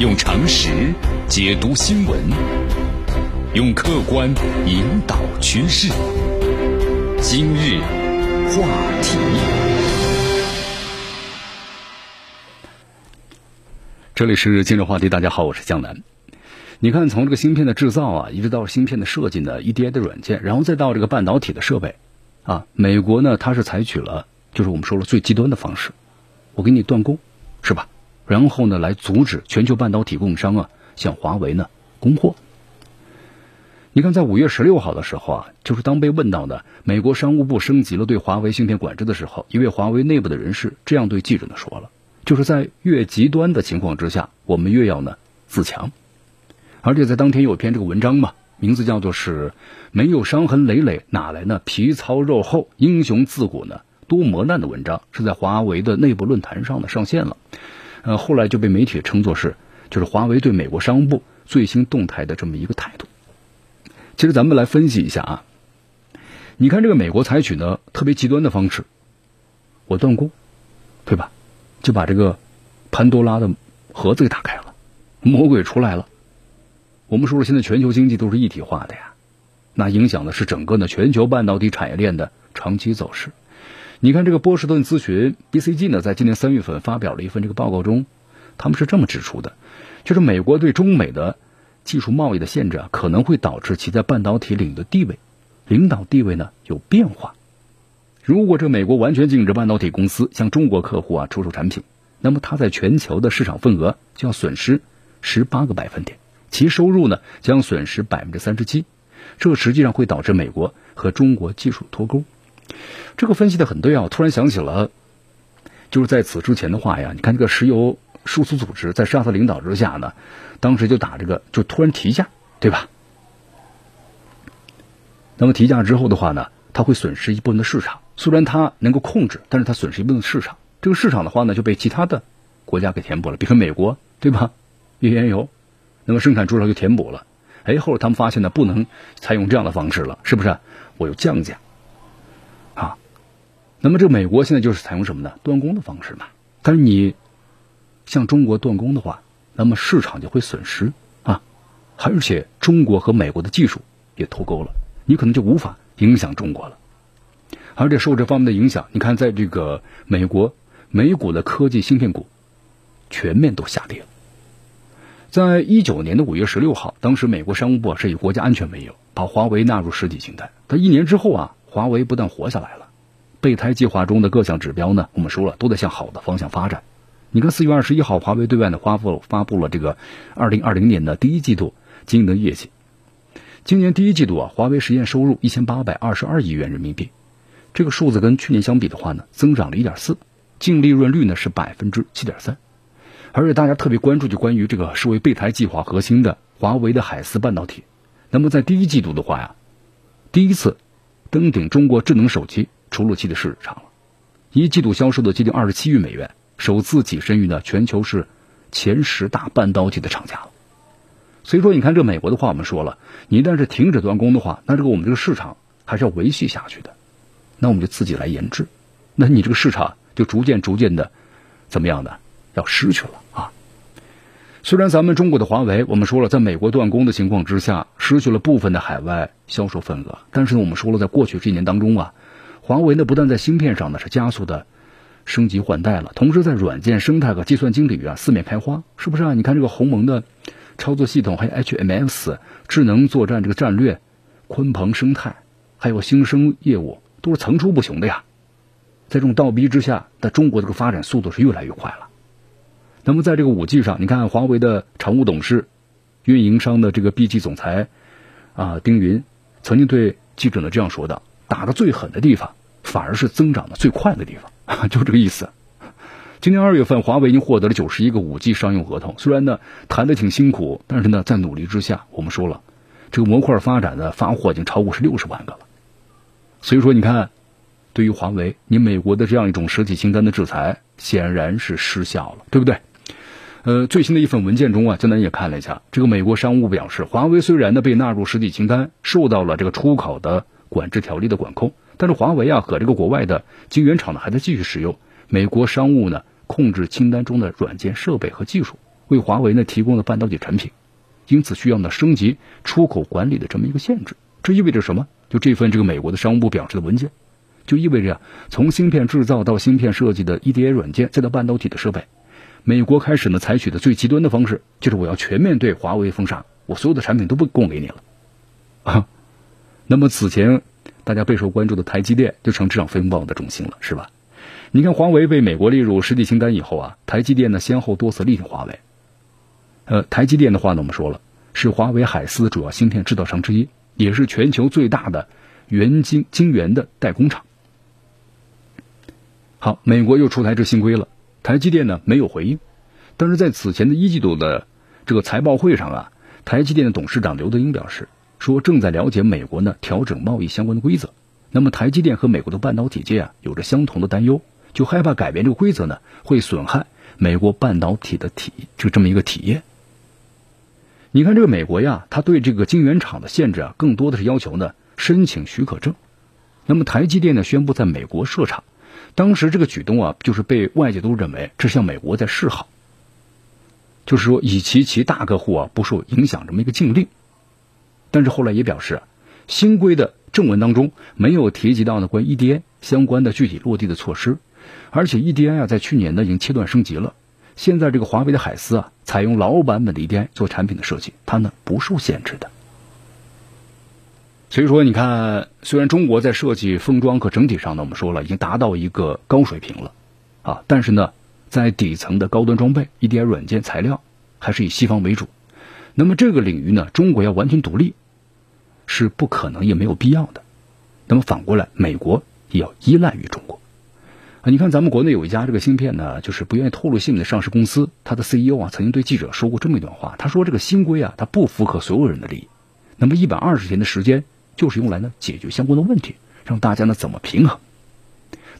用常识解读新闻，用客观引导趋势。今日话题，这里是今日话题。大家好，我是江南。你看，从这个芯片的制造啊，一直到芯片的设计呢，EDA 的软件，然后再到这个半导体的设备啊，美国呢，它是采取了就是我们说了最极端的方式，我给你断供，是吧？然后呢，来阻止全球半导体供应商啊向华为呢供货。你看，在五月十六号的时候啊，就是当被问到呢，美国商务部升级了对华为芯片管制的时候，一位华为内部的人士这样对记者呢说了：，就是在越极端的情况之下，我们越要呢自强。而且在当天有篇这个文章嘛，名字叫做是“没有伤痕累累，哪来呢皮糙肉厚？英雄自古呢多磨难”的文章，是在华为的内部论坛上呢上线了。呃，后来就被媒体称作是，就是华为对美国商务部最新动态的这么一个态度。其实咱们来分析一下啊，你看这个美国采取呢特别极端的方式，我断供，对吧？就把这个潘多拉的盒子给打开了，魔鬼出来了。我们说了，现在全球经济都是一体化的呀，那影响的是整个呢全球半导体产业链的长期走势。你看，这个波士顿咨询 BCG 呢，在今年三月份发表了一份这个报告中，他们是这么指出的，就是美国对中美的技术贸易的限制啊，可能会导致其在半导体领域的地位、领导地位呢有变化。如果这美国完全禁止半导体公司向中国客户啊出售产品，那么它在全球的市场份额就要损失十八个百分点，其收入呢将损失百分之三十七，这实际上会导致美国和中国技术脱钩。这个分析的很对啊！我突然想起了，就是在此之前的话呀，你看这个石油输出组织在沙特领导之下呢，当时就打这个，就突然提价，对吧？那么提价之后的话呢，它会损失一部分的市场。虽然它能够控制，但是它损失一部分市场。这个市场的话呢，就被其他的国家给填补了，比如美国，对吧？页岩油，那么生产出来就填补了。哎，后来他们发现呢，不能采用这样的方式了，是不是？我有降价。那么，这美国现在就是采用什么呢？断供的方式嘛。但是你向中国断供的话，那么市场就会损失啊，而且中国和美国的技术也脱钩了，你可能就无法影响中国了。而且受这方面的影响，你看，在这个美国美股的科技芯片股全面都下跌了。在一九年的五月十六号，当时美国商务部是以国家安全为由，把华为纳入实体清单。但一年之后啊，华为不但活下来了。备胎计划中的各项指标呢，我们说了都在向好的方向发展。你看，四月二十一号，华为对外呢发布发布了这个二零二零年的第一季度经营的业绩。今年第一季度啊，华为实现收入一千八百二十二亿元人民币，这个数字跟去年相比的话呢，增长了一点四，净利润率呢是百分之七点三。而且大家特别关注就关于这个视为备胎计划核心的华为的海思半导体。那么在第一季度的话呀，第一次登顶中国智能手机。出入器的市场了，一季度销售的接近二十七亿美元，首次跻身于呢全球是前十大半导体的厂家了。所以说，你看这美国的话，我们说了，你一旦是停止断供的话，那这个我们这个市场还是要维系下去的，那我们就自己来研制，那你这个市场就逐渐逐渐的怎么样呢？要失去了啊。虽然咱们中国的华为，我们说了，在美国断供的情况之下，失去了部分的海外销售份额，但是呢，我们说了，在过去这一年当中啊。华为呢，不但在芯片上呢是加速的升级换代了，同时在软件生态和计算机领域啊四面开花，是不是啊？你看这个鸿蒙的操作系统，还有 HMS 智能作战这个战略，鲲鹏生态，还有新生业务，都是层出不穷的呀。在这种倒逼之下，在中国这个发展速度是越来越快了。那么在这个五 G 上，你看华为的常务董事、运营商的这个 BG 总裁啊丁云曾经对记者呢这样说的：打的最狠的地方。反而是增长的最快的地方，就这个意思。今年二月份，华为已经获得了九十一个五 G 商用合同。虽然呢谈的挺辛苦，但是呢在努力之下，我们说了，这个模块发展的发货已经超过是六十万个了。所以说，你看，对于华为，你美国的这样一种实体清单的制裁显然是失效了，对不对？呃，最新的一份文件中啊，江南也看了一下，这个美国商务部表示，华为虽然呢被纳入实体清单，受到了这个出口的管制条例的管控。但是华为啊和这个国外的晶圆厂呢还在继续使用美国商务呢控制清单中的软件设备和技术。为华为呢提供了半导体产品，因此需要呢升级出口管理的这么一个限制。这意味着什么？就这份这个美国的商务部表示的文件，就意味着呀从芯片制造到芯片设计的 EDA 软件，再到半导体的设备，美国开始呢采取的最极端的方式，就是我要全面对华为封杀，我所有的产品都不供给你了啊。那么此前大家备受关注的台积电就成这场风暴的中心了，是吧？你看华为被美国列入实体清单以后啊，台积电呢先后多次力挺华为。呃，台积电的话呢，我们说了是华为海思主要芯片制造商之一。也是全球最大的元晶晶圆的代工厂。好，美国又出台这新规了，台积电呢没有回应，但是在此前的一季度的这个财报会上啊，台积电的董事长刘德英表示说，正在了解美国呢调整贸易相关的规则。那么台积电和美国的半导体界啊有着相同的担忧，就害怕改变这个规则呢会损害美国半导体的体就这么一个体验。你看这个美国呀，它对这个晶圆厂的限制啊，更多的是要求呢申请许可证。那么台积电呢宣布在美国设厂，当时这个举动啊，就是被外界都认为这向美国在示好，就是说以其其大客户啊不受影响这么一个禁令。但是后来也表示，新规的正文当中没有提及到呢关于 EDA 相关的具体落地的措施，而且 EDA 啊在去年呢已经切断升级了。现在这个华为的海思啊，采用老版本的 EDA 做产品的设计，它呢不受限制的。所以说，你看，虽然中国在设计封装和整体上呢，我们说了已经达到一个高水平了啊，但是呢，在底层的高端装备、EDA 软件、材料还是以西方为主。那么这个领域呢，中国要完全独立是不可能也没有必要的。那么反过来，美国也要依赖于中国。啊，你看咱们国内有一家这个芯片呢，就是不愿意透露姓名的上市公司，它的 CEO 啊曾经对记者说过这么一段话，他说这个新规啊，它不符合所有人的利益。那么一百二十天的时间就是用来呢解决相关的问题，让大家呢怎么平衡？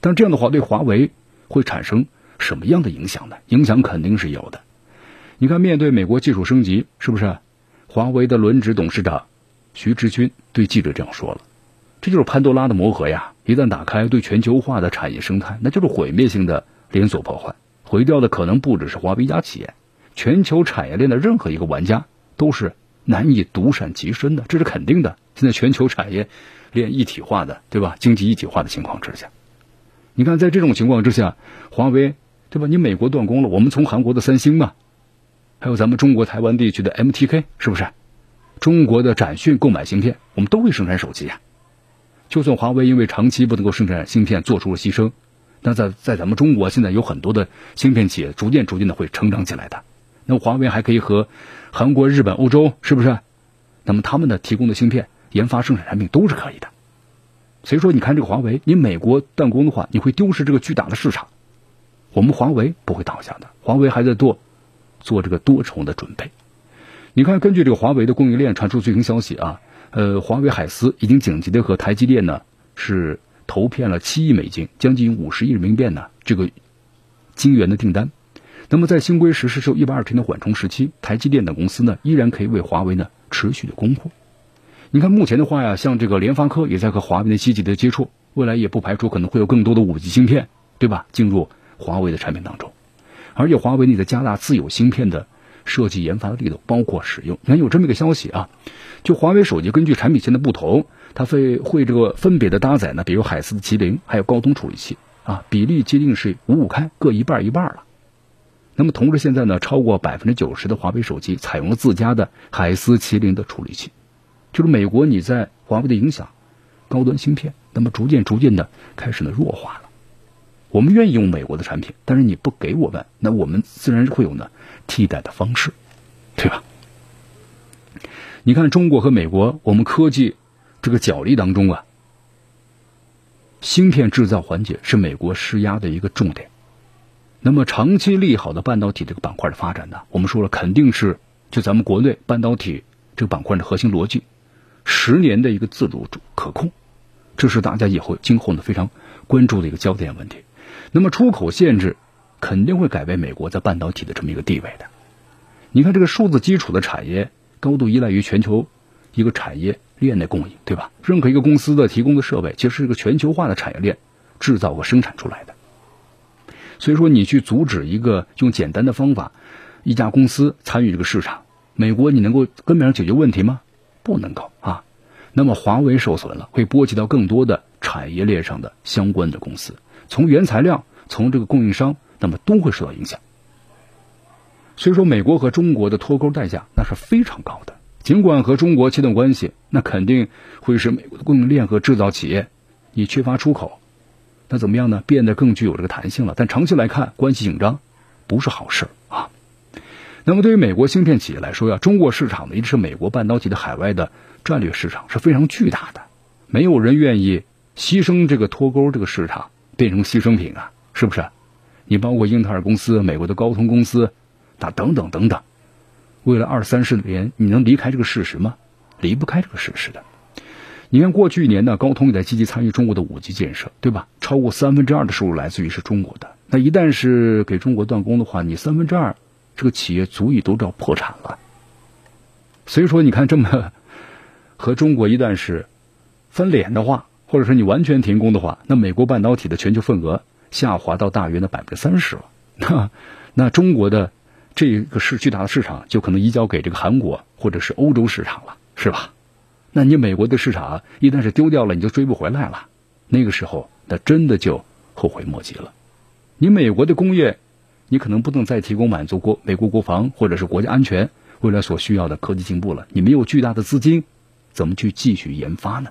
但这样的话对华为会产生什么样的影响呢？影响肯定是有的。你看，面对美国技术升级，是不是？华为的轮值董事长徐直军对记者这样说了。这就是潘多拉的魔盒呀！一旦打开，对全球化的产业生态，那就是毁灭性的连锁破坏。毁掉的可能不只是华为一家企业，全球产业链的任何一个玩家都是难以独善其身的，这是肯定的。现在全球产业链一体化的，对吧？经济一体化的情况之下，你看，在这种情况之下，华为，对吧？你美国断供了，我们从韩国的三星嘛，还有咱们中国台湾地区的 MTK，是不是？中国的展讯购买芯片，我们都会生产手机呀。就算华为因为长期不能够生产芯片做出了牺牲，那在在咱们中国现在有很多的芯片企业逐渐逐渐的会成长起来的。那华为还可以和韩国、日本、欧洲是不是？那么他们的提供的芯片研发生产产品都是可以的。所以说，你看这个华为，你美国断供的话，你会丢失这个巨大的市场。我们华为不会倒下的，华为还在做做这个多重的准备。你看，根据这个华为的供应链传出最新消息啊。呃，华为海思已经紧急的和台积电呢是投片了七亿美金，将近五十亿人民币呢这个晶圆的订单。那么在新规实施后一百二十天的缓冲时期，台积电等公司呢依然可以为华为呢持续的供货。你看目前的话呀，像这个联发科也在和华为的积极的接触，未来也不排除可能会有更多的五 G 芯片，对吧？进入华为的产品当中。而且华为呢在加大自有芯片的设计研发的力度，包括使用。你看有这么一个消息啊。就华为手机，根据产品线的不同，它会会这个分别的搭载呢，比如海思的麒麟，还有高通处理器啊，比例接近是五五开，各一半一半了。那么同时现在呢，超过百分之九十的华为手机采用了自家的海思麒麟的处理器，就是美国你在华为的影响，高端芯片，那么逐渐逐渐的开始呢弱化了。我们愿意用美国的产品，但是你不给我们，那我们自然会有呢替代的方式，对吧？你看，中国和美国，我们科技这个角力当中啊，芯片制造环节是美国施压的一个重点。那么，长期利好的半导体这个板块的发展呢，我们说了，肯定是就咱们国内半导体这个板块的核心逻辑，十年的一个自主可控，这是大家以后今后呢非常关注的一个焦点问题。那么，出口限制肯定会改变美国在半导体的这么一个地位的。你看，这个数字基础的产业。高度依赖于全球一个产业链的供应，对吧？任何一个公司的提供的设备，其实是一个全球化的产业链制造和生产出来的。所以说，你去阻止一个用简单的方法一家公司参与这个市场，美国你能够根本上解决问题吗？不能够啊。那么华为受损了，会波及到更多的产业链上的相关的公司，从原材料，从这个供应商，那么都会受到影响。所以说，美国和中国的脱钩代价那是非常高的。尽管和中国切断关系，那肯定会使美国的供应链和制造企业你缺乏出口，那怎么样呢？变得更具有这个弹性了。但长期来看，关系紧张不是好事啊。那么对于美国芯片企业来说呀，中国市场呢一直是美国半导体的海外的战略市场，是非常巨大的。没有人愿意牺牲这个脱钩这个市场变成牺牲品啊，是不是？你包括英特尔公司、美国的高通公司。那等等等等，为了二三十年，你能离开这个事实吗？离不开这个事实的。你看过去一年呢，高通也在积极参与中国的五 G 建设，对吧？超过三分之二的收入来自于是中国的。那一旦是给中国断供的话，你三分之二这个企业足以都要破产了。所以说，你看这么和中国一旦是翻脸的话，或者说你完全停工的话，那美国半导体的全球份额下滑到大约的百分之三十了。那那中国的。这个是巨大的市场，就可能移交给这个韩国或者是欧洲市场了，是吧？那你美国的市场一旦是丢掉了，你就追不回来了。那个时候，那真的就后悔莫及了。你美国的工业，你可能不能再提供满足国美国国防或者是国家安全未来所需要的科技进步了。你没有巨大的资金，怎么去继续研发呢？